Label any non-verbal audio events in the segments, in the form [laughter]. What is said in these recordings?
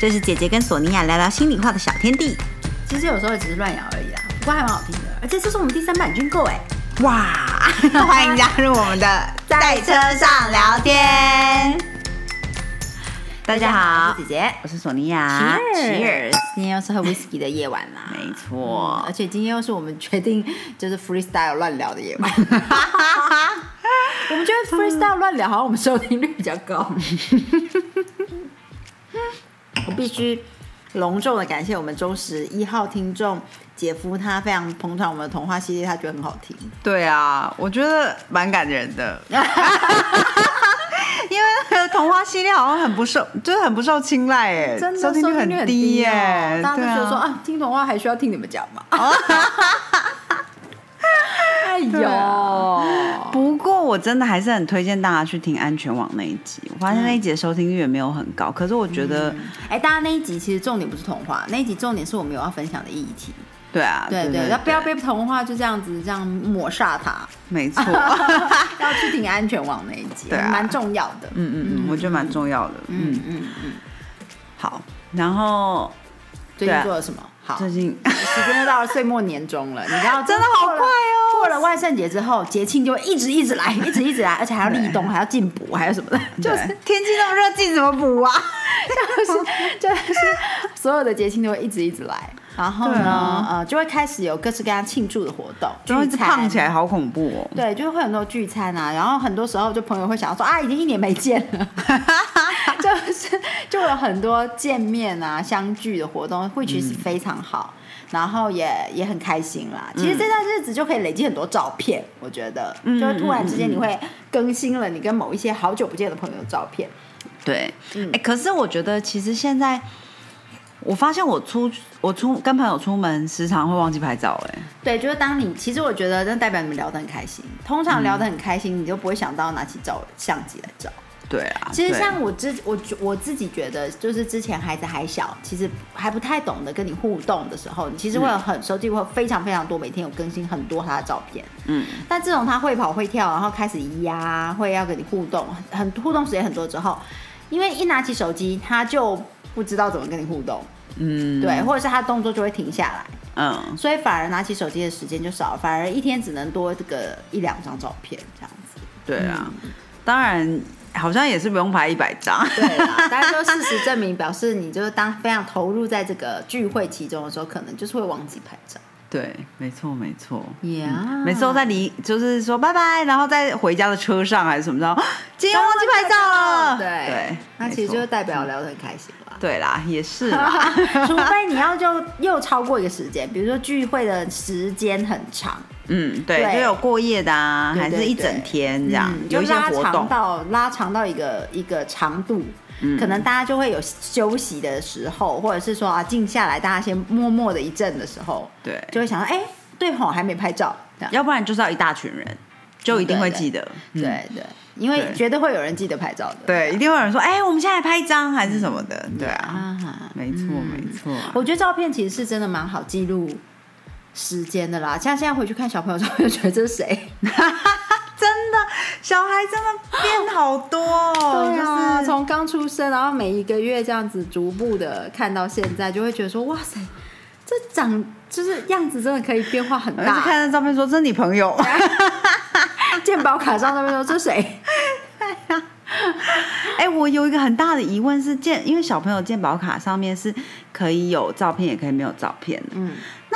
这是姐姐跟索尼娅聊聊心里话的小天地。其实有时候只是乱聊而已啦，不过还蛮好听的。而且这是我们第三版军购哎，哇！欢迎加入我们的在车上聊天。大家好，我是姐姐。我是索尼娅。Cheers！今天又是喝 whisky 的夜晚啦。没错而，且今天又是我们决定就是 freestyle 乱聊的夜晚。[laughs] 我们觉得 freestyle 乱聊好像我们收听率比较高。我必须隆重的感谢我们忠实一号听众姐夫，他非常捧场我们的童话系列，他觉得很好听。对啊，我觉得蛮感人的。[laughs] 因为那个童话系列好像很不受，就是很不受青睐哎，真的收听率很很低耶、哦大家都对觉得说啊，啊，听童话还需要听你们讲吗？哎对呦，不过我真的还是很推荐大家去听安全网那一集，我发现那一集的收听率也没有很高，可是我觉得，哎，大家那一集其实重点不是童话，那一集重点是我们有要分享的议题。对啊，对对，要不要被童话就这样子这样抹杀它？没错，[laughs] 要去听安全网那一集，对啊。蛮重要的。嗯嗯嗯，我觉得蛮重要的，嗯，嗯。嗯嗯，好，然后最近做了什么？好，最近时间又到了岁末年终了，你知道 [laughs] 真的好快哦过了万圣节之后，节庆就会一直一直来，一直一直来，而且还要立冬，还要进补，还有什么的，就就是是天气那么热，进什么补啊？[laughs] 就是就是所有的节庆都会一直一直来，然后呢，啊。呃，就会开始有各式各样庆祝的活动，然后一直胖起来，好恐怖哦。对，就是会很多聚餐啊，然后很多时候就朋友会想要说啊，已经一年没见了，[laughs] 就是就有很多见面啊、相聚的活动，会其实非常好，然后也也很开心啦。其实这段日子就可以累积很多照片，我觉得，就是突然之间你会更新了你跟某一些好久不见的朋友的照片，对，哎、嗯可是我觉得其实现在，我发现我出我出跟朋友出门，时常会忘记拍照、哎，对，就是当你其实我觉得那代表你们聊得很开心，通常聊得很开心，你就不会想到拿起照相机来照。对啊，其实像我之我觉我自己觉得，就是之前孩子还小，其实还不太懂得跟你互动的时候，你其实会有很手机会非常非常多，每天有更新很多他的照片。嗯，但自从他会跑会跳，然后开始咿呀，会要跟你互动，很互动时间很多之后，因为一拿起手机，他就不知道怎么跟你互动，嗯，对，或者是他动作就会停下来，嗯，所以反而拿起手机的时间就少了，反而一天只能多这个一两张照片这样子。对啊，当然好像也是不用拍一百张，对啦，但是就事实证明，表示你就是当非常投入在这个聚会其中的时候，可能就是会忘记拍照。对，没错没错。Yeah，每次都在离，就是说拜拜，然后在回家的车上还是什么的，啊今天忘记拍照了。对对，那其实就代表聊得很开心啦。对啦，也是啦。[laughs] 除非你要就又超过一个时间，比如说聚会的时间很长，嗯，对，对就有过夜的啊，对还是一整天这样，嗯有一些就拉长活动。到拉长到一个一个长度，嗯可能大家就会有休息的时候，或者是说啊静下来，大家先默默的一阵的时候，对，就会想到，哎、对吼，还没拍照。要不然就是要一大群人，就一定会记得。嗯对对，因为对绝对会有人记得拍照的。对，一定会有人说，哎，我们现在拍一张还是什么的。对啊，啊，没错没错。我觉得照片其实是真的蛮好记录时间的啦。像现在回去看小朋友照片，就觉得这是谁？[laughs] 真的，小孩真的变好多哦，[laughs] 对啊，就是从刚出生，然后每一个月这样子逐步的看到现在，就会觉得说，哇塞，这长就是样子真的可以变化很大。[laughs] 看那照片说，这是你朋友。健保卡上照片说这是谁？哎、我有一个很大的疑问是健，因为小朋友健保卡上面是可以有照片，也可以没有照片的。嗯，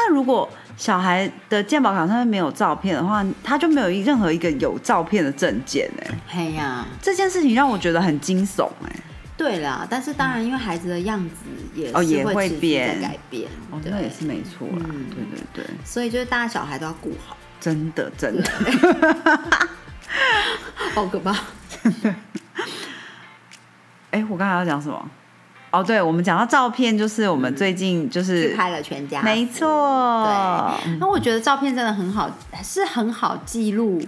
那如果小孩的健保卡上面没有照片的话，他就没有任何一个有照片的证件哎、嘿呀，这件事情让我觉得很惊悚哎、对啦，但是当然，因为孩子的样子也是哦也会变。改变，哦，也是没错啦，嗯。对对对，所以就是大家小孩都要顾好，真的真的。[laughs] 好可怕。[laughs] 哎、我刚才要讲什么？哦，对，我们讲到照片，就是我们最近就是、去拍了全家福，没错，对，那我觉得照片真的很好，是很好记录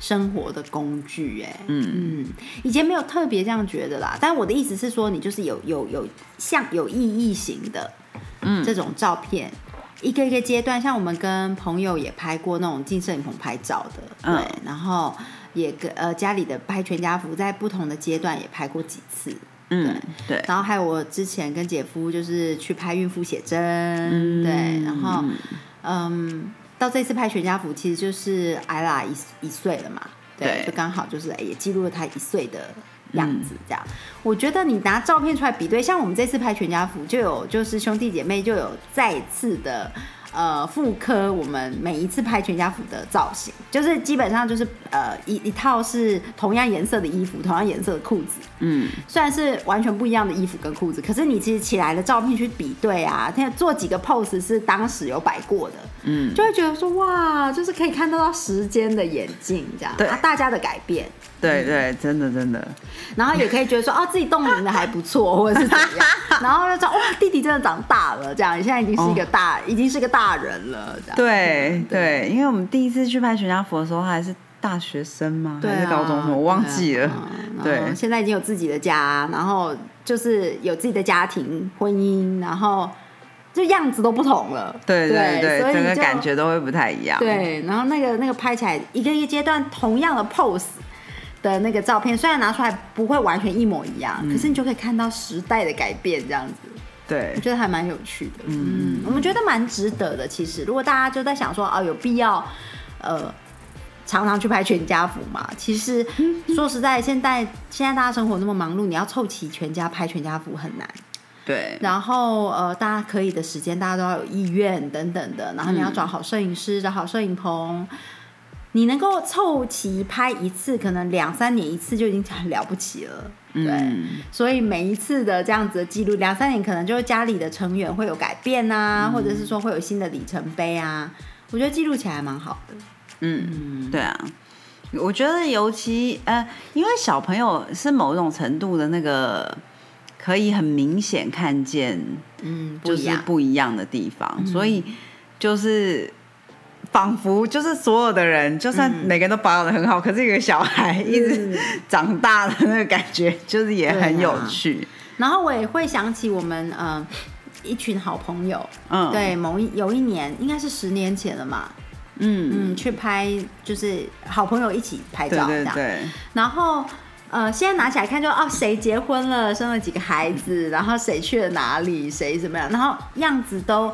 生活的工具。哎，嗯嗯，以前没有特别这样觉得啦，但我的意思是说，你就是有有有像有意义型的，嗯这种照片。一个一个阶段，像我们跟朋友也拍过那种进摄影棚拍照的，嗯对，然后也跟呃家里的拍全家福，在不同的阶段也拍过几次，嗯，对。然后还有我之前跟姐夫就是去拍孕妇写真，对，然后嗯，到这次拍全家福，其实就是艾拉一一岁了嘛，对，就刚好就是也记录了她一岁的样子，这样。我觉得你拿照片出来比对，像我们这次拍全家福，就有就是兄弟姐妹就有再次的。呃，妇科我们每一次拍全家福的造型，就是基本上就是呃一一套是同样颜色的衣服，同样颜色的裤子。嗯，虽然是完全不一样的衣服跟裤子，可是你其实起来的照片去比对啊，他做几个 pose 是当时有摆过的。嗯，就会觉得说哇，就是可以看到时间的演进，这样啊，大家的改变。对对，真的真的，然后也可以觉得说，哦，自己动龄的还不错，[laughs] 或者是怎样，然后就说，哇，弟弟真的长大了，这样，现在已经是一个大，已经是个大人了，这样。对对，因为我们第一次去拍全家福的时候，他还是大学生嘛，还是高中生，我忘记了。对，现在已经有自己的家，然后就是有自己的家庭、婚姻，然后就样子都不同了。对对对，整个感觉都会不太一样。对，然后那个那个拍起来一个一个阶段同样的 pose。的那个照片虽然拿出来不会完全一模一样，可是你就可以看到时代的改变，这样子，对，我觉得还蛮有趣的。嗯，我们觉得蛮值得的。其实，如果大家就在想说，哦，有必要，呃，常常去拍全家福嘛？其实说实在，现在现在大家生活那么忙碌，你要凑齐全家拍全家福很难。对。然后，呃，大家可以的时间，大家都要有意愿等等的。然后你要找好摄影师，找好摄影棚。你能够凑齐拍一次，可能两三年一次就已经很了不起了，对。所以每一次的这样子的记录，两三年可能就是家里的成员会有改变啊，或者是说会有新的里程碑啊。我觉得记录起来蛮好的。嗯，对啊。我觉得尤其呃，因为小朋友是某种程度的那个可以很明显看见，嗯，就是不一样的地方，所以就是。仿佛就是所有的人，就算每个人都保养的很好，可是一个小孩一直长大的那个感觉，就是也很有趣。然后我也会想起我们嗯一群好朋友，嗯，对，某一有一年应该是十年前了嘛，嗯嗯，去拍就是好朋友一起拍照这样，对。然后呃，现在拿起来看，就哦，谁结婚了，生了几个孩子，然后谁去了哪里，谁怎么样，然后样子都。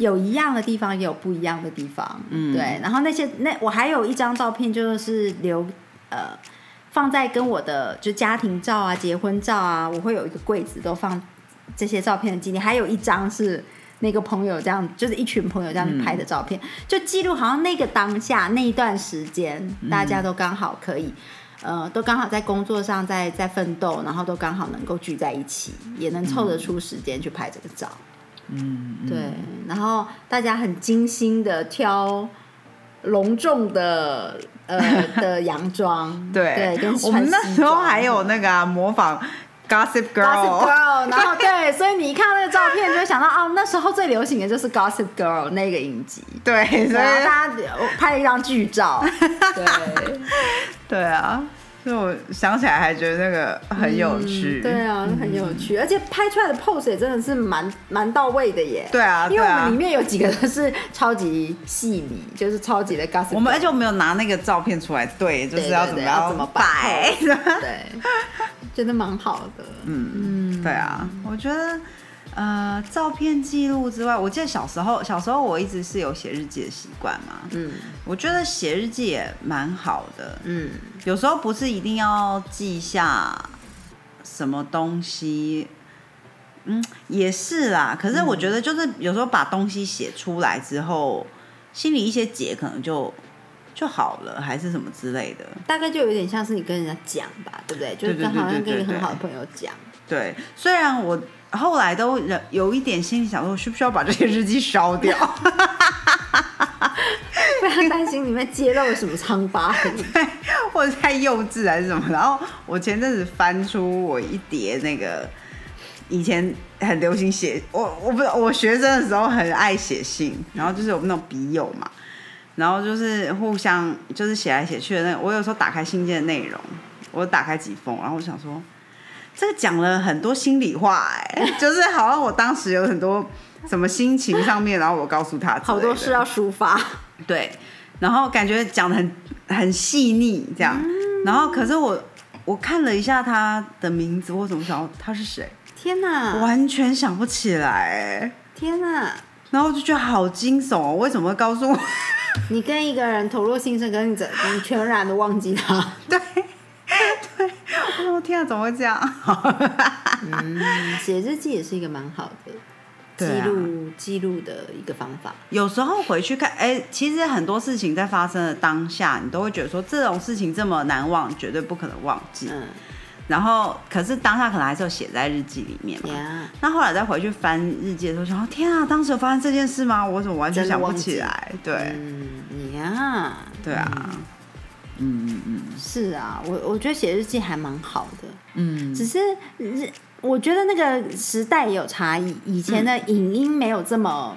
有一样的地方，也有不一样的地方，嗯，对。然后那些那我还有一张照片，就是留呃放在跟我的就家庭照啊、结婚照啊，我会有一个柜子都放这些照片的纪念。还有一张是那个朋友这样，就是一群朋友这样拍的照片，就记录好像那个当下那一段时间，大家都刚好可以呃，都刚好在工作上在在奋斗，然后都刚好能够聚在一起，也能凑得出时间去拍这个照。嗯，对，然后大家很精心的挑隆重的呃 [laughs] 的洋装，对，对，我们那时候还有那个模仿 Gossip Girl，然后对，所以你一看那个照片，就会想到哦，那时候最流行的就是 Gossip Girl 那个影集，对，所以大家拍了一张剧照，[laughs] 对，对啊。就我想起来还觉得那个很有趣，对啊，很有趣，而且拍出来的 pose 也真的是蛮蛮到位的耶。对啊，因为我们里面有几个都是超级细腻，就是超级的 gossip。我们而且我没有拿那个照片出来对，就是要怎么样怎么摆，对，[laughs] 觉得蛮好的。嗯嗯，对啊，我觉得。呃，照片记录之外，我记得小时候，小时候我一直是有写日记的习惯嘛。嗯，我觉得写日记也蛮好的。嗯，有时候不是一定要记下什么东西，嗯，也是啦。可是我觉得，就是有时候把东西写出来之后，心里一些结可能就就好了，还是什么之类的。大概就有点像是你跟人家讲吧，对不对？就是好像跟一个很好的朋友讲。对，虽然我。后来都有有一点心里想说，需不需要把这些日记烧掉？[laughs] 不要担心里面揭露了什么疮疤，[laughs] 或者太幼稚还是什么。然后我前阵子翻出我一叠那个以前很流行写，我我不是我学生的时候很爱写信，然后就是有那种笔友嘛，然后就是互相就是写来写去的那个。我有时候打开信件的内容，我打开几封，然后我想说。这个讲了很多心里话，哎，[laughs] 就是好像我当时有很多什么心情上面，然后我告诉他，好多事要抒发，对，然后感觉讲的很很细腻这样，然后可是我我看了一下他的名字，我怎么想他是谁？天哪，完全想不起来。天哪！然后我就觉得好惊悚哦，为什么会告诉我？[laughs] 你跟一个人投入心声，跟你你全然的忘记他。对天啊，怎么会这样？嗯，写日记也是一个蛮好的。记录记录的一个方法。有时候回去看，哎，其实很多事情在发生的当下，你都会觉得说这种事情这么难忘，绝对不可能忘记。嗯。然后，可是当下可能还是有写在日记里面嘛。那后来再回去翻日记的时候，想，天啊，当时有发生这件事吗？我怎么完全想不起来？对。嗯你呀。对啊。嗯嗯。是啊，我我觉得写日记还蛮好的。嗯。只是。我觉得那个时代也有差异，以前的影音没有这么，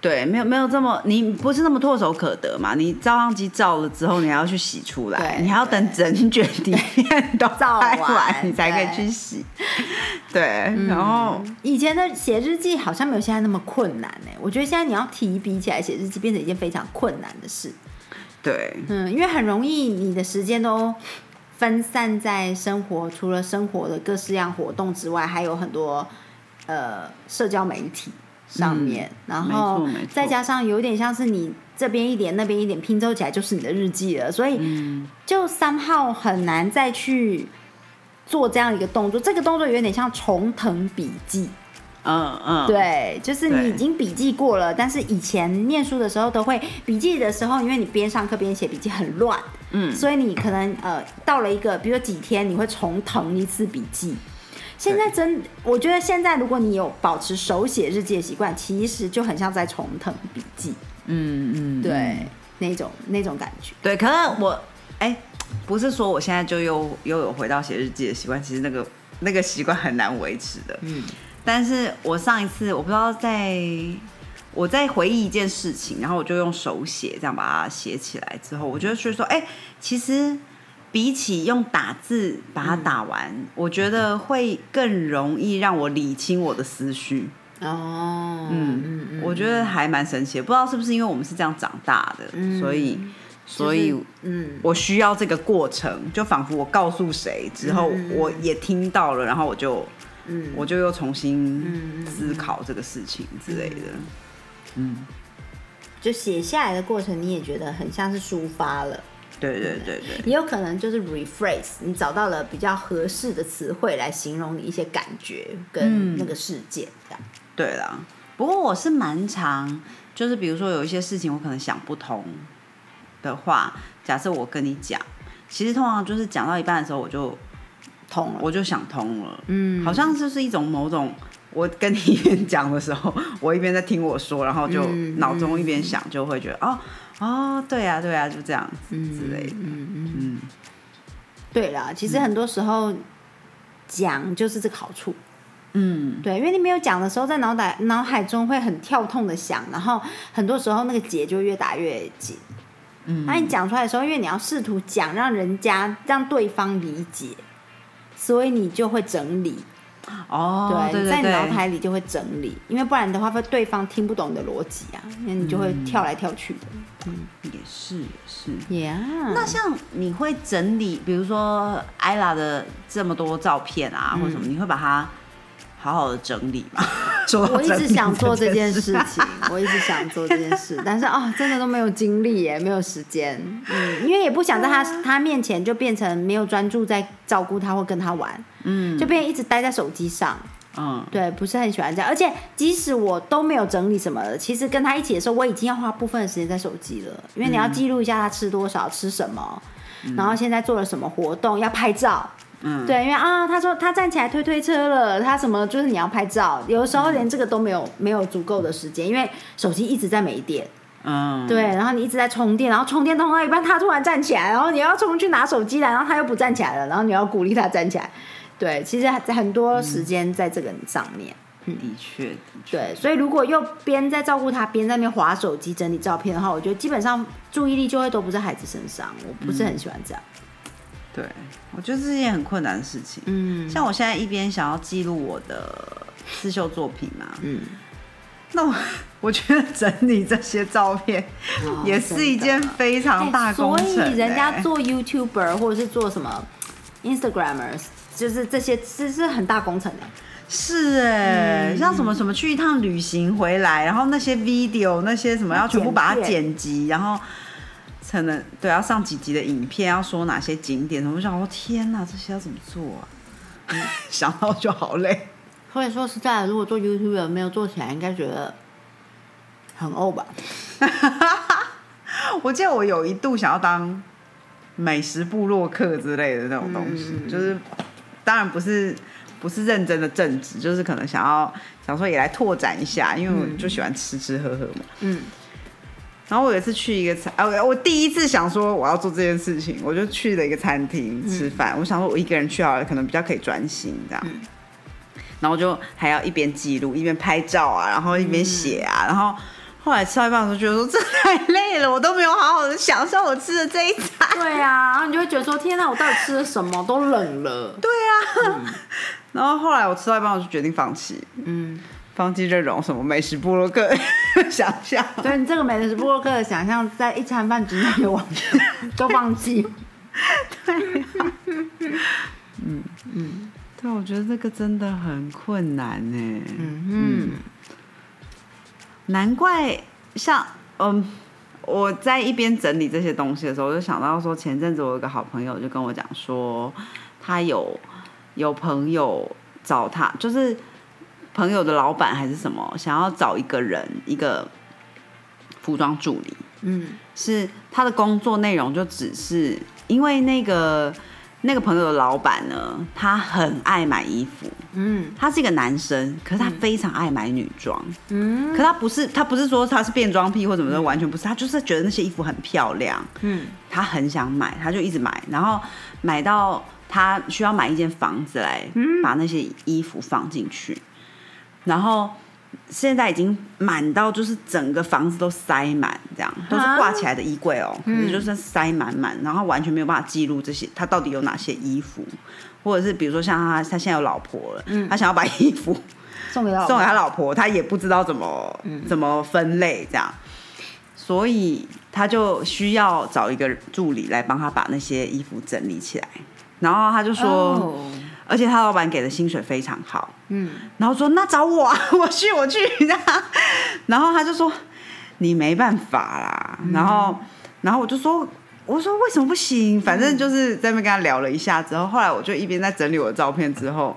对，没有没有这么，你不是那么唾手可得嘛？你照相机照了之后，你还要去洗出来，你还要等整卷底片都 [laughs] 照完，你才可以去洗。对，然后以前的写日记好像没有现在那么困难呢。我觉得现在你要提笔起来写日记，变成一件非常困难的事。对，嗯，因为很容易你的时间都。分散在生活，除了生活的各式样活动之外，还有很多呃社交媒体上面，然后再加上有点像是你这边一点那边一点拼凑起来就是你的日记了，所以就三号很难再去做这样一个动作。这个动作有点像重腾笔记。嗯嗯，对，就是你已经笔记过了，但是以前念书的时候都会笔记的时候，因为你边上课边写笔记很乱，嗯，所以你可能呃到了一个，比如说几天你会重腾一次笔记。现在真，我觉得现在如果你有保持手写日记的习惯，其实就很像在重腾笔记。嗯嗯，对，那种那种感觉。对，可能我哎，不是说我现在就又又有回到写日记的习惯，其实那个那个习惯很难维持的。嗯。但是我上一次我不知道在我在回忆一件事情，然后我就用手写这样把它写起来之后，我觉得是说，哎，其实比起用打字把它打完，我觉得会更容易让我理清我的思绪。哦，嗯嗯嗯，我觉得还蛮神奇，不知道是不是因为我们是这样长大的，所以所以嗯，我需要这个过程，就仿佛我告诉谁之后，我也听到了，然后我就。嗯，我就又重新思考这个事情之类的，嗯，就写下来的过程，你也觉得很像是抒发了，对对对对，也有可能就是 rephrase，你找到了比较合适的词汇来形容你一些感觉跟那个事件，这样。对啦，不过我是蛮常，就是比如说有一些事情我可能想不通的话，假设我跟你讲，其实通常就是讲到一半的时候我就。通了，我就想通了。嗯，好像就是一种某种，我跟你一边讲的时候，我一边在听我说，然后就脑中一边想，就会觉得哦哦，对啊对啊，就这样子之类的。嗯嗯嗯，对啦，其实很多时候讲就是这个好处。嗯，对，因为你没有讲的时候，在脑袋脑海中会很跳痛的想，然后很多时候那个结就越打越紧。嗯，那你讲出来的时候，因为你要试图讲，让人家让对方理解。所以你就会整理哦，对，在脑海里就会整理，因为不然的话，会对方听不懂你的逻辑啊，那你就会跳来跳去的。嗯，也是也是。Yeah，那像你会整理，比如说艾拉的这么多照片啊，或者什么，你会把它。好好的整理嘛，[laughs] 我一直想做这件事。情，我一直想做这件事，但是啊，真的都没有精力耶，没有时间，嗯，因为也不想在他他面前就变成没有专注在照顾他或跟他玩，嗯，就变一直待在手机上，嗯，对，不是很喜欢这样，而且即使我都没有整理什么的，其实跟他一起的时候，我已经要花部分的时间在手机了，因为你要记录一下他吃多少，吃什么，然后现在做了什么活动，要拍照。嗯，对，因为啊，他说他站起来推推车了，他什么就是你要拍照，有的时候连这个都没有没有足够的时间，因为手机一直在没电。嗯，对，然后你一直在充电，然后充电充到一半，他突然站起来，然后你要冲去拿手机来，然后他又不站起来了，然后你要鼓励他站起来。对，其实很多时间在这个上面。的确，对，所以如果又边在照顾他，边在那边划手机整理照片的话，我觉得基本上注意力就会都不在孩子身上，我不是很喜欢这样。对，我觉得这是件很困难的事情。嗯，像我现在一边想要记录我的刺绣作品嘛，嗯，那我我觉得整理这些照片也是一件非常大工程。所以人家做 YouTuber 或者是做什么 Instagramers，就是这些是是很大工程的。是哎，像什么什么去一趟旅行回来，然后那些 video 那些什么要全部把它剪辑，然后可能对要上几集的影片，要说哪些景点，我想说天哪，这些要怎么做啊？想到就好累。所以说实在，如果做 YouTube 没有做起来，应该觉得很呕吧？我记得我有一度想要当美食部落客之类的那种东西，就是当然不是。不是认真的正职，就是可能想要想说也来拓展一下，因为我就喜欢吃吃喝喝嘛。嗯。然后我有一次去一个餐，啊，我第一次想说我要做这件事情，我就去了一个餐厅吃饭。我想说我一个人去好了，可能比较可以专心这样。然后就还要一边记录一边拍照啊，然后一边写啊，然后。后来吃到一半，我就觉得说这太累了，我都没有好好的享受我吃的这一餐。对啊，然后你就会觉得说天哪，我到底吃了什么？都冷了。对啊。[laughs] 然后后来我吃到一半，我就决定放弃。嗯。放弃这种什么美食部落客 [laughs] 想象。对你这个美食部落客的想象，在一餐饭之内完全都放弃。对。嗯嗯。对，我觉得这个真的很困难呢。嗯嗯。难怪，像嗯，我在一边整理这些东西的时候，我就想到说，前阵子我有个好朋友就跟我讲说，他有有朋友找他，就是朋友的老板还是什么，想要找一个人，一个服装助理，嗯，是他的工作内容就只是因为那个。那个朋友的老板呢，他很爱买衣服，嗯，他是一个男生，可是他非常爱买女装，嗯，可他不是他不是说他是变装癖或怎么的，完全不是，他就是觉得那些衣服很漂亮，嗯，他很想买，他就一直买，然后买到他需要买一间房子来把那些衣服放进去，然后。现在已经满到就是整个房子都塞满，这样都是挂起来的衣柜哦，可是就是塞满满，然后完全没有办法记录这些他到底有哪些衣服，或者是比如说像他他现在有老婆了，他想要把衣服 [laughs] 送给送给他老婆，他也不知道怎么怎么分类这样，所以他就需要找一个助理来帮他把那些衣服整理起来，然后他就说。而且他老板给的薪水非常好，嗯，然后说那找我 [laughs] 啊，我去我去，然后他就说你没办法啦，然后然后我就说我说为什么不行？反正就是在那边跟他聊了一下之后，后来我就一边在整理我的照片之后，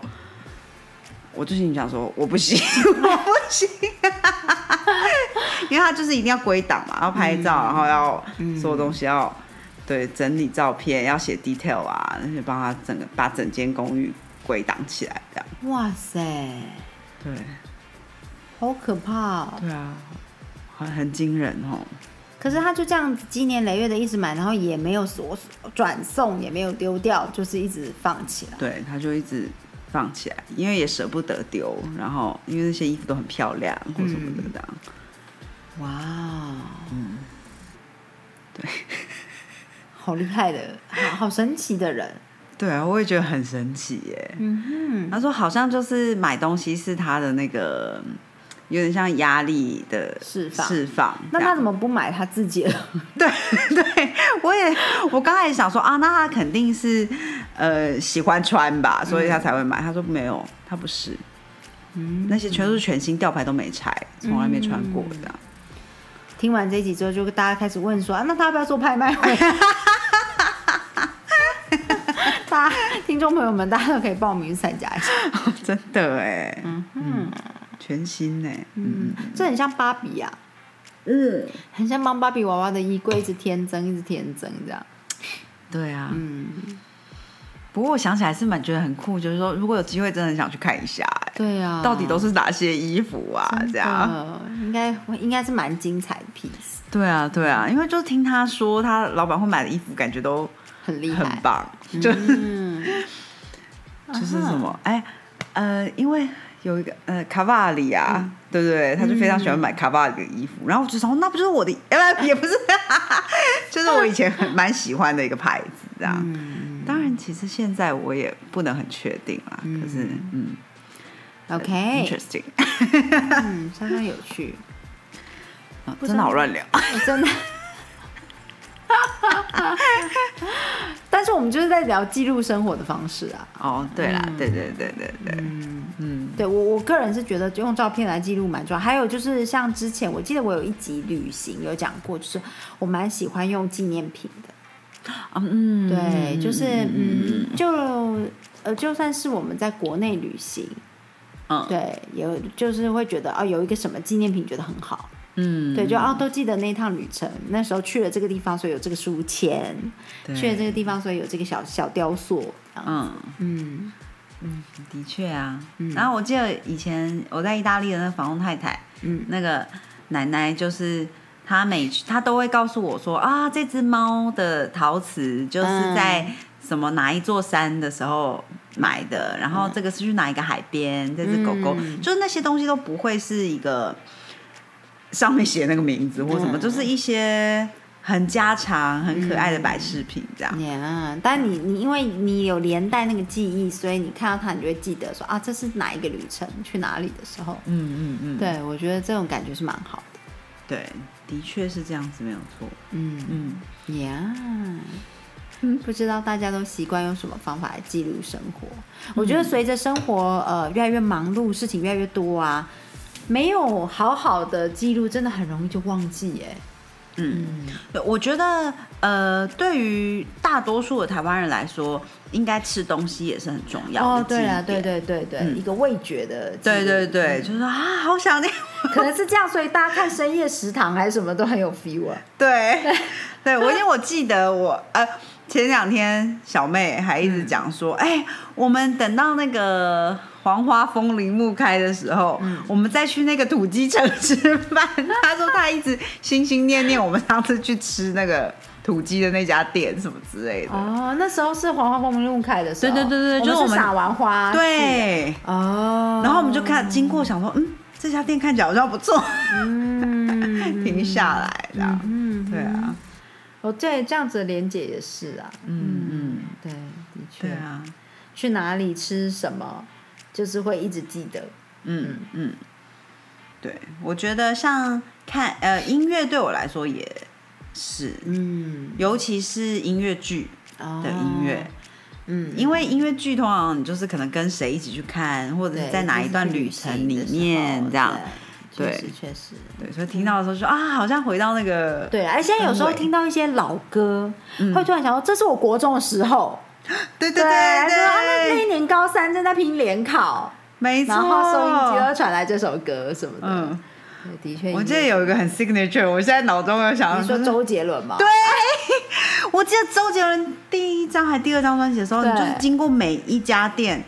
我就心里想说我不行，[laughs] 我不行，因为他就是一定要归档嘛，要拍照，然后要所有东西要。对，整理照片要写 detail 啊，那些帮他整个把整间公寓归档起来，这样。哇塞，对，好可怕。对啊，很很惊人哦。可是他就这样子积年累月的一直买，然后也没有所转送，也没有丢掉，就是一直放起来。对，他就一直放起来，因为也舍不得丢，然后因为那些衣服都很漂亮或什么的这样。哇。好厉害的，好好神奇的人。对啊，我也觉得很神奇耶。嗯哼，他说好像就是买东西是他的那个有点像压力的释放释放。那他怎么不买他自己了？[laughs] 对对，我也我刚才也想说啊，那他肯定是呃喜欢穿吧，所以他才会买。他说没有，他不是。嗯，那些全都是全新吊牌都没拆，从来没穿过的。听完这集之后，就大家开始问说啊，那他要不要做拍卖会？[laughs] 大家听众朋友们，大家都可以报名参加一下。[laughs] 真的哎，嗯嗯，全新哎，嗯，这很像芭比啊，嗯，很像帮芭比娃娃的衣柜一直添增，一直添增这样。对啊，嗯。不过我想起来是蛮觉得很酷，就是说如果有机会，真的很想去看一下。对啊，到底都是哪些衣服啊？这样应该应该是蛮精彩的 piece。对啊，对啊，因为就听他说，他老板会买的衣服，感觉都很厉害，很棒。就是 [laughs] 就是什么？哎呃，因为有一个呃卡瓦里啊，对不对？他就非常喜欢买卡瓦里的衣服，然后我就说那不就是我的？呃，也不是，[laughs] 就是我以前很蛮喜欢的一个牌子，这样。当然，其实现在我也不能很确定啦。可是，嗯，OK，interesting。嗯，相当有趣。[laughs] 真的好乱聊，真的。[laughs] 但是我们就是在聊记录生活的方式啊。哦，对啦，对对对对对，嗯嗯，对我我个人是觉得用照片来记录蛮重要。还有就是像之前我记得我有一集旅行有讲过，就是我蛮喜欢用纪念品的。嗯，对，就是嗯，就呃，就算是我们在国内旅行，嗯，对，有就是会觉得啊，有一个什么纪念品觉得很好。嗯，对，就哦，都记得那一趟旅程，那时候去了这个地方，所以有这个书签；去了这个地方，所以有这个小小雕塑。嗯。嗯。嗯，的确啊。然后我记得以前我在意大利的那房东太太，嗯，那个奶奶就是她每她都会告诉我说啊，这只猫的陶瓷就是在什么哪一座山的时候买的，然后这个是去哪一个海边，这只狗狗，就是那些东西都不会是一个。上面写那个名字或什么，就是一些很家常、很可爱的摆饰品这样。呀，但你你因为你有连带那个记忆，所以你看到它，你就会记得说啊，这是哪一个旅程去哪里的时候。嗯嗯嗯。对，我觉得这种感觉是蛮好的。对，的确是这样子，没有错。嗯嗯。呀，嗯，不知道大家都习惯用什么方法来记录生活？我觉得随着生活呃越来越忙碌，事情越来越多啊。没有好好的记录，真的很容易就忘记耶。嗯，我觉得呃，对于大多数的台湾人来说，应该吃东西也是很重要的。哦，对啊，对对对对，一个味觉的。对对对，就是啊，好想念。可能是这样，所以大家看深夜食堂还是什么都很有 feel 啊。对，对我因为我记得我呃。前两天小妹还一直讲说，哎，我们等到那个黄花风铃木开的时候，我们再去那个土鸡城吃饭。他说他一直心心念念我们上次去吃那个土鸡的那家店什么之类的。哦，那时候是黄花风铃木开的时候。对对对对，就是我们撒完花。对。哦。然后我们就看经过，想说，嗯，这家店看起来好像不错。嗯。[laughs] 停下来，这样。嗯。对啊。哦，对，这样子的连接也是啊，嗯嗯，对，的确啊，去哪里吃什么，就是会一直记得，嗯嗯，对，我觉得像看呃音乐对我来说也是，嗯，尤其是音乐剧的音乐，嗯，因为音乐剧通常你就是可能跟谁一起去看，或者是在哪一段旅程里面这样。对，确实，对，所以听到的时候说啊，好像回到那个，对，而且有时候听到一些老歌，会突然想到，这是我国中的时候，对 [gasps] 对对，那那一年高三正在拼联考，没错，然后收音机又传来这首歌什么的，嗯，的确，我记得有一个很 signature，我现在脑中有想到，你说周杰伦吗？对，[laughs] 我记得周杰伦第一张还第二张专辑的时候，你就是经过每一家店。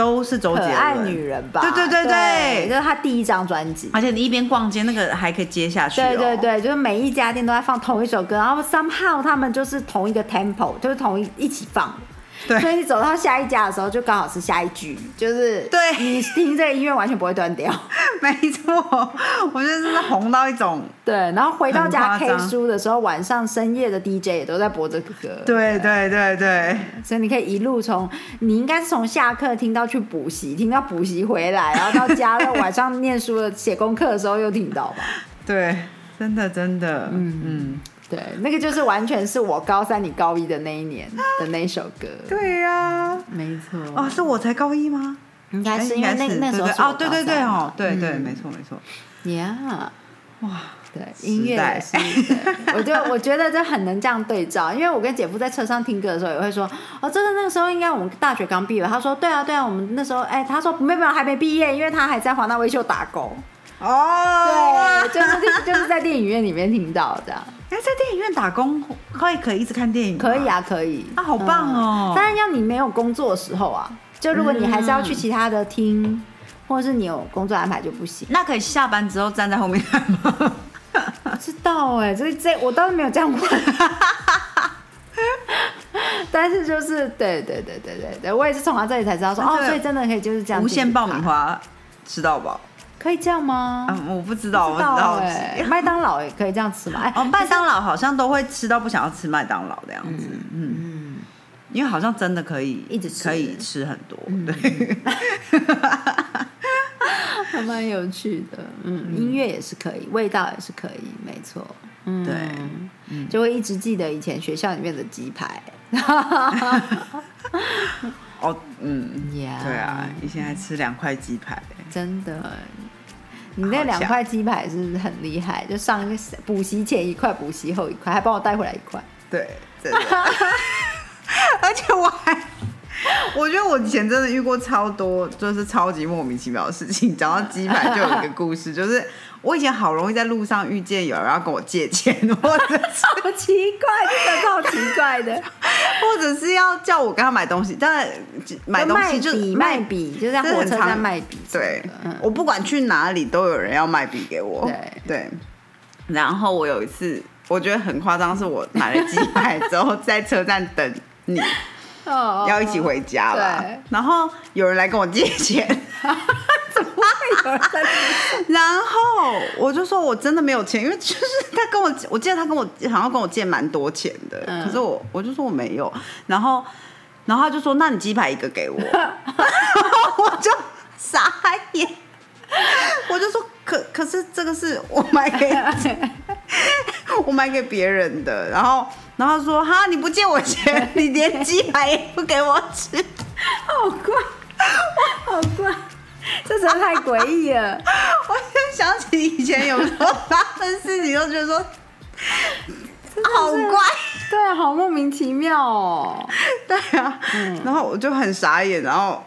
都是周杰伦，可爱女人吧？对对对对，这是他第一张专辑。而且你一边逛街，那个还可以接下去。对对对，就是每一家店都在放同一首歌，然后 somehow 他们就是同一个 tempo，就是同一一起放。所以你走到下一家的时候，就刚好是下一句，就是对你听这个音乐完全不会断掉。[laughs] 没错，我觉得真的红到一种对。然后回到家 K 书的时候，晚上深夜的 DJ 也都在播这个歌。对对对对，所以你可以一路从你应该是从下课听到去补习，听到补习回来，然后到家了晚上念书的写功课的时候又听到吧。[laughs] 对，真的真的，嗯嗯。对，那个就是完全是我高三你高一的那一年的那首歌。对呀，没错。哦，是我才高一吗？应该是因为那那时候哦，对对对哦，对对，没错没错。呀，哇，对，音乐也是。我就 [laughs] 我觉得这很能这样对照，因为我跟姐夫在车上听歌的时候也会说，哦，真的那个时候应该我们大学刚毕业。他说，对啊对啊，我们那时候哎，他说没有没有还没毕业，因为他还在华纳维秀打工。哦，对，就是就是在电影院里面听到这样。哎，在电影院打工可以可以一直看电影？可以啊，可以。啊，好棒哦！当然要你没有工作的时候啊，就如果你还是要去其他的厅，或者是你有工作安排就不行。那可以下班之后站在后面看吗？[laughs] 不知道哎，这这我倒是没有这样问。[laughs] 但是就是对对对对对对，我也是从他这里才知道说哦，所以真的可以就是这样无限爆米花吃到饱。可以这样吗？嗯，我不知道，我不知道哎。麦当劳也可以这样吃吗？[laughs] 哎，哦，麦当劳好像都会吃到不想要吃麦当劳的样子。嗯嗯，因为好像真的可以一直吃，可以吃很多。对，[laughs] 还蛮有趣的。嗯，音乐也是可以，味道也是可以，没错。嗯，对，就会一直记得以前学校里面的鸡排。[laughs] 哦，嗯，对啊，以前还吃两块鸡排，真的。你那两块鸡排是很厉害，就上一个补习前一块，补习后一块，还帮我带回来一块。对，真的 [laughs] 而且我还，我觉得我以前真的遇过超多，就是超级莫名其妙的事情。讲到鸡排，就有一个故事，就是我以前好容易在路上遇见有人要跟我借钱，或者好奇怪，真的超奇怪的，或者是要叫我跟他买东西，但买东西就卖笔，就在火车站卖笔。对，我不管去哪里都有人要卖笔给我。对对，然后我有一次。我觉得很夸张，是我买了几百之后在车站等你，[laughs] 要一起回家了。然后有人来跟我借钱？[laughs] [laughs] 然后我就说我真的没有钱，因为就是他跟我，我记得他跟我好像跟我借蛮多钱的，可是我我就说我没有。然后然后他就说那你鸡排一个给我，[laughs] 我就傻眼，我就说可可是这个是我买给。[laughs] 我买给别人的，然后，然后说哈，你不借我钱，你连鸡排也不给我吃，好怪，好怪，[laughs] 这真的太诡异了。[laughs] 我就想起以前有时候发生事情，都觉得说好怪，对，好莫名其妙哦。[laughs] 对啊，然后我就很傻眼，然后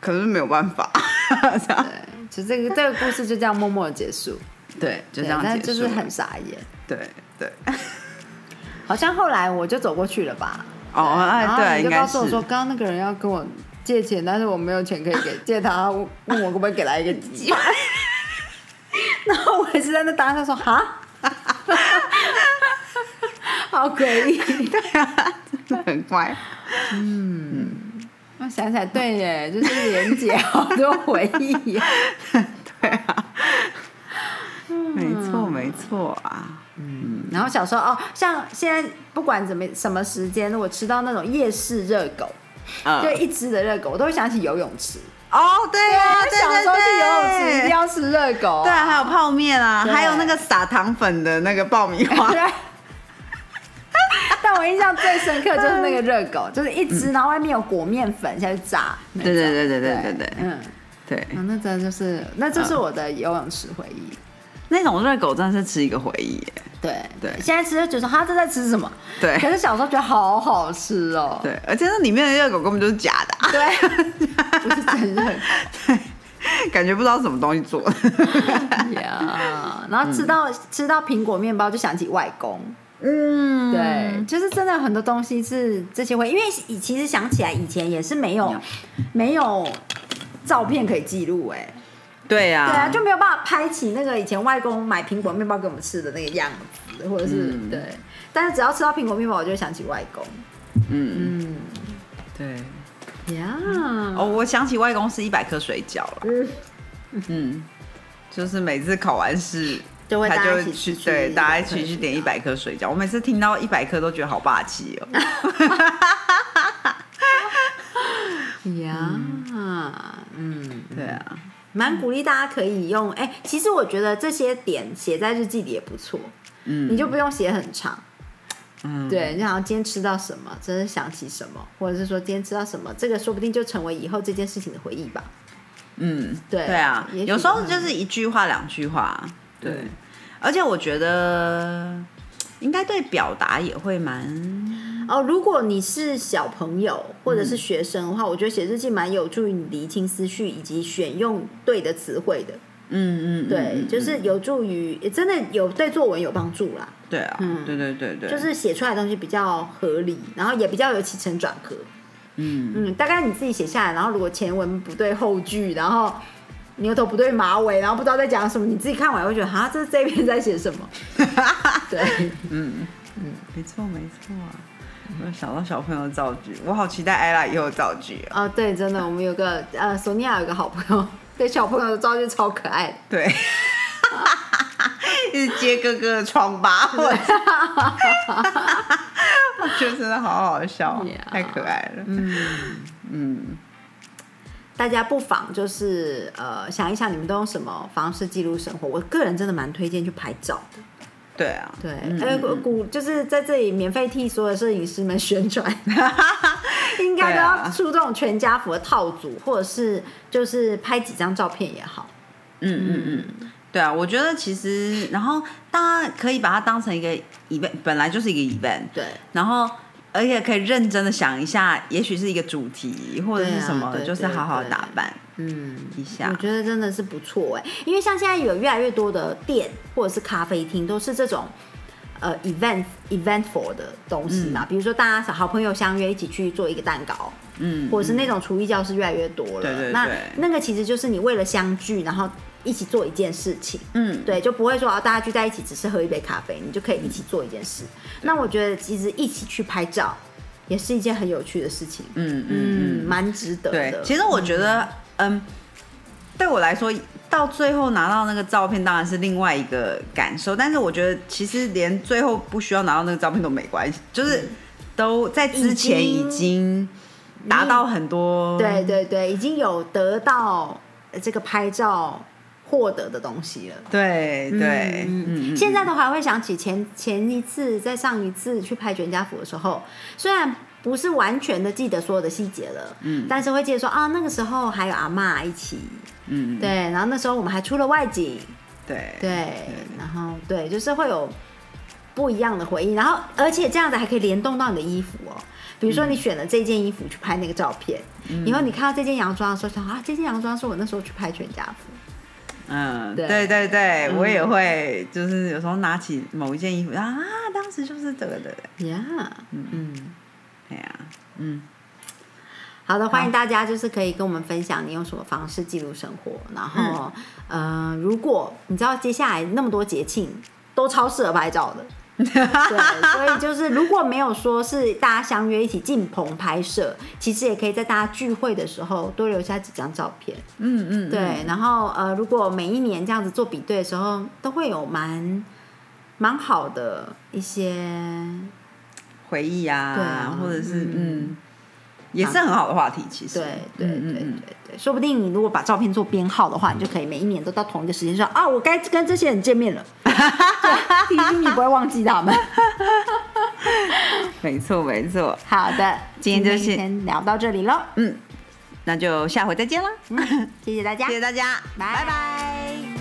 可是没有办法，对，就这个这个故事就这样默默的结束。对，就这样结束，就是很傻眼。对对，好像后来我就走过去了吧？哦，哎，对，你就告诉我说，刚刚那个人要跟我借钱，但是我没有钱可以给借他，[laughs] 问我可不可以给他一个机会。[laughs] 然后我也是在那当下说，哈，[laughs] 好诡异，对啊，真的很怪。嗯，我想起来，对耶，就是连姐好多回忆。对啊。没错，没错啊，嗯，然后小时候哦，像现在不管怎么什么时间，如果吃到那种夜市热狗，就一只的热狗，我都会想起游泳池。哦，对啊，小时候去游泳池一定要吃热狗，对啊，还有泡面啊，还有那个撒糖粉的那个爆米花。[laughs] 但我印象最深刻就是那个热狗，就是一只，然后外面有裹面粉下去炸。对对对对对对对，嗯，对，那真的就是，那就是我的游泳池回忆。那种热狗真的是吃一个回忆，对对。现在吃就觉得他正在吃什么？对。可是小时候觉得好好吃哦。对，而且那里面的热狗根本就是假的。对，[laughs] 不是真的。对，感觉不知道什么东西做的。[laughs] 呀，然后吃到吃到苹果面包就想起外公。嗯，对，就是真的很多东西是这些会，因为其实想起来以前也是没有没有照片可以记录哎。对呀，对啊，就没有办法拍起那个以前外公买苹果面包给我们吃的那个样子，或者是对。但是只要吃到苹果面包，我就会想起外公。嗯嗯，对呀。哦，我想起外公是一百颗水饺了。嗯嗯，就是每次考完试，就会他就去对大家一起去点一百颗水饺。我每次听到一百颗都觉得好霸气哦。[laughs] 呀，嗯，对啊。蛮鼓励大家可以用，哎，其实我觉得这些点写在日记里也不错，嗯，你就不用写很长，嗯，对，你想今天吃到什么，真的想起什么，或者是说今天吃到什么，这个说不定就成为以后这件事情的回忆吧，嗯，对，对啊，有时候就是一句话两句话，对，而且我觉得应该对表达也会蛮。哦，如果你是小朋友或者是学生的话，我觉得写日记蛮有助于你理清思绪以及选用对的词汇的。嗯嗯，对，就是有助于，真的有对作文有帮助啦。对啊，嗯，对对对对，就是写出来的东西比较合理，然后也比较有起承转合。嗯嗯，大概你自己写下来，然后如果前文不对后句，然后牛头不对马尾，然后不知道在讲什么，你自己看完会觉得啊，这是这篇在写什么？[laughs] 对，嗯嗯，没错没错啊。我想到小朋友的造句，我好期待艾拉以后造句啊！对，真的，我们有个呃，索尼娅有个好朋友，对小朋友的造句超可爱。对，[laughs] 一直揭哥哥的疮疤，我觉得真的好好笑，太可爱了。嗯嗯，大家不妨就是呃想一想，你们都用什么方式记录生活？我个人真的蛮推荐去拍照的。对啊，对，呃，鼓就是在这里免费替所有摄影师们宣传，[laughs] 应该都要出这种全家福的套组，或者是就是拍几张照片也好。嗯嗯。嗯，对啊，我觉得其实，然后大家可以把它当成一个 event，本来就是一个 event，对，然后而且可以认真的想一下，也许是一个主题或者是什么，就是好好打扮。嗯，一下，我觉得真的是不错哎，因为像现在有越来越多的店或者是咖啡厅都是这种呃 event eventful 的东西嘛，比如说大家好朋友相约一起去做一个蛋糕，嗯，或者是那种厨艺教室越来越多了，对对对，那那个其实就是你为了相聚，然后一起做一件事情，嗯，对，就不会说啊大家聚在一起只是喝一杯咖啡，你就可以一起做一件事。那我觉得其实一起去拍照也是一件很有趣的事情，嗯嗯，蛮值得的。其实我觉得。嗯，对我来说，到最后拿到那个照片当然是另外一个感受。但是我觉得，其实连最后不需要拿到那个照片都没关系，就是都在之前已经达到很多。对对对，已经有得到这个拍照获得的东西了。对对，嗯，现在的话会想起前前一次在上一次去拍全家福的时候，虽然。不是完全的记得所有的细节了，嗯，但是会记得说啊，那个时候还有阿妈一起，嗯，对，然后那时候我们还出了外景，对对，然后对，就是会有不一样的回忆，然后而且这样子还可以联动到你的衣服哦，比如说你选了这件衣服去拍那个照片，以后你看到这件洋装的时候，想啊，这件洋装是我那时候去拍全家福，嗯，对。对对，我也会，就是有时候拿起某一件衣服啊，当时就是这个的。Yeah，，嗯。嗯。对呀，嗯，好的，欢迎大家，就是可以跟我们分享你用什么方式记录生活。然后，呃，如果你知道接下来那么多节庆都超适合拍照的，[laughs] 对，所以就是如果没有说是大家相约一起进棚拍摄，其实也可以在大家聚会的时候多留下几张照片。嗯嗯，对。然后，呃，如果每一年这样子做比对的时候，都会有蛮蛮好的一些。回忆啊，或者是嗯，也是很好的话题。其实，对对对对对，说不定你如果把照片做编号的话，你就可以每一年都到同一个时间说啊，我该跟这些人见面了，[laughs] 提醒你不会忘记他们。[laughs] 没错没错，好的，今天就先聊到这里喽。嗯，那就下回再见了。谢谢大家，[laughs] 谢谢大家，拜拜。